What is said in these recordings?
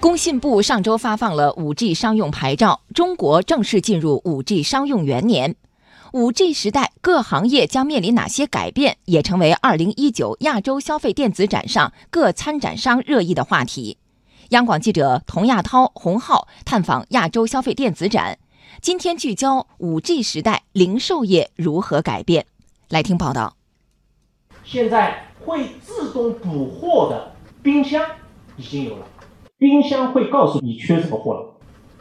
工信部上周发放了 5G 商用牌照，中国正式进入 5G 商用元年。5G 时代，各行业将面临哪些改变，也成为2019亚洲消费电子展上各参展商热议的话题。央广记者童亚涛、洪浩探访亚洲消费电子展，今天聚焦 5G 时代零售业如何改变。来听报道。现在会自动补货的冰箱已经有了。冰箱会告诉你缺什么货了，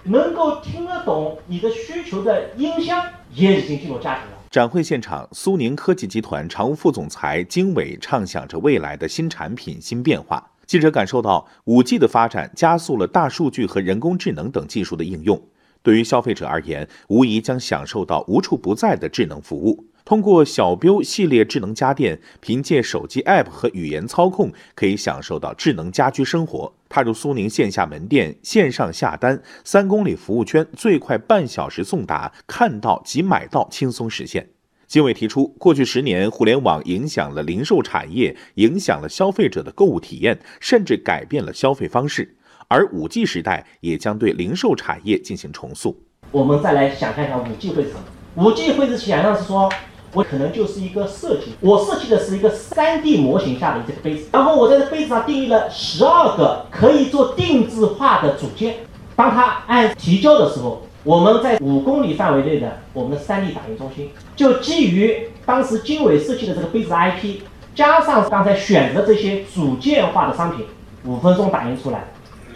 能够听得懂你的需求的音箱也已经进入家庭了。展会现场，苏宁科技集团常务副总裁金伟畅想着未来的新产品新变化。记者感受到，五 G 的发展加速了大数据和人工智能等技术的应用，对于消费者而言，无疑将享受到无处不在的智能服务。通过小标系列智能家电，凭借手机 App 和语言操控，可以享受到智能家居生活。踏入苏宁线下门店，线上下单，三公里服务圈，最快半小时送达，看到即买到，轻松实现。金伟提出，过去十年，互联网影响了零售产业，影响了消费者的购物体验，甚至改变了消费方式。而五 G 时代也将对零售产业进行重塑。我们再来想象一下五 G 会是什么？五 G 会是想象是说。我可能就是一个设计，我设计的是一个 3D 模型下的这个杯子，然后我在这杯子上定义了十二个可以做定制化的组件。当它按提交的时候，我们在五公里范围内的我们的 3D 打印中心，就基于当时经纬设计的这个杯子 IP，加上刚才选择这些组件化的商品，五分钟打印出来，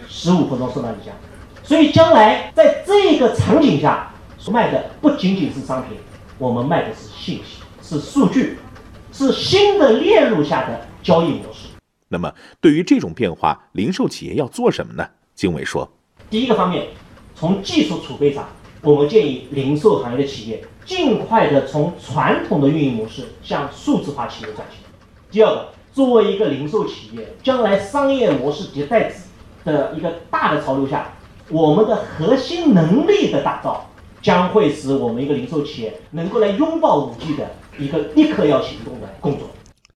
十五分钟送到你家。所以将来在这个场景下卖的不仅仅是商品。我们卖的是信息，是数据，是新的链路下的交易模式。那么，对于这种变化，零售企业要做什么呢？经纬说，第一个方面，从技术储备上，我们建议零售行业的企业尽快的从传统的运营模式向数字化企业转型。第二个，作为一个零售企业，将来商业模式迭代的一个大的潮流下，我们的核心能力的打造。将会使我们一个零售企业能够来拥抱五 G 的一个立刻要行动的工作。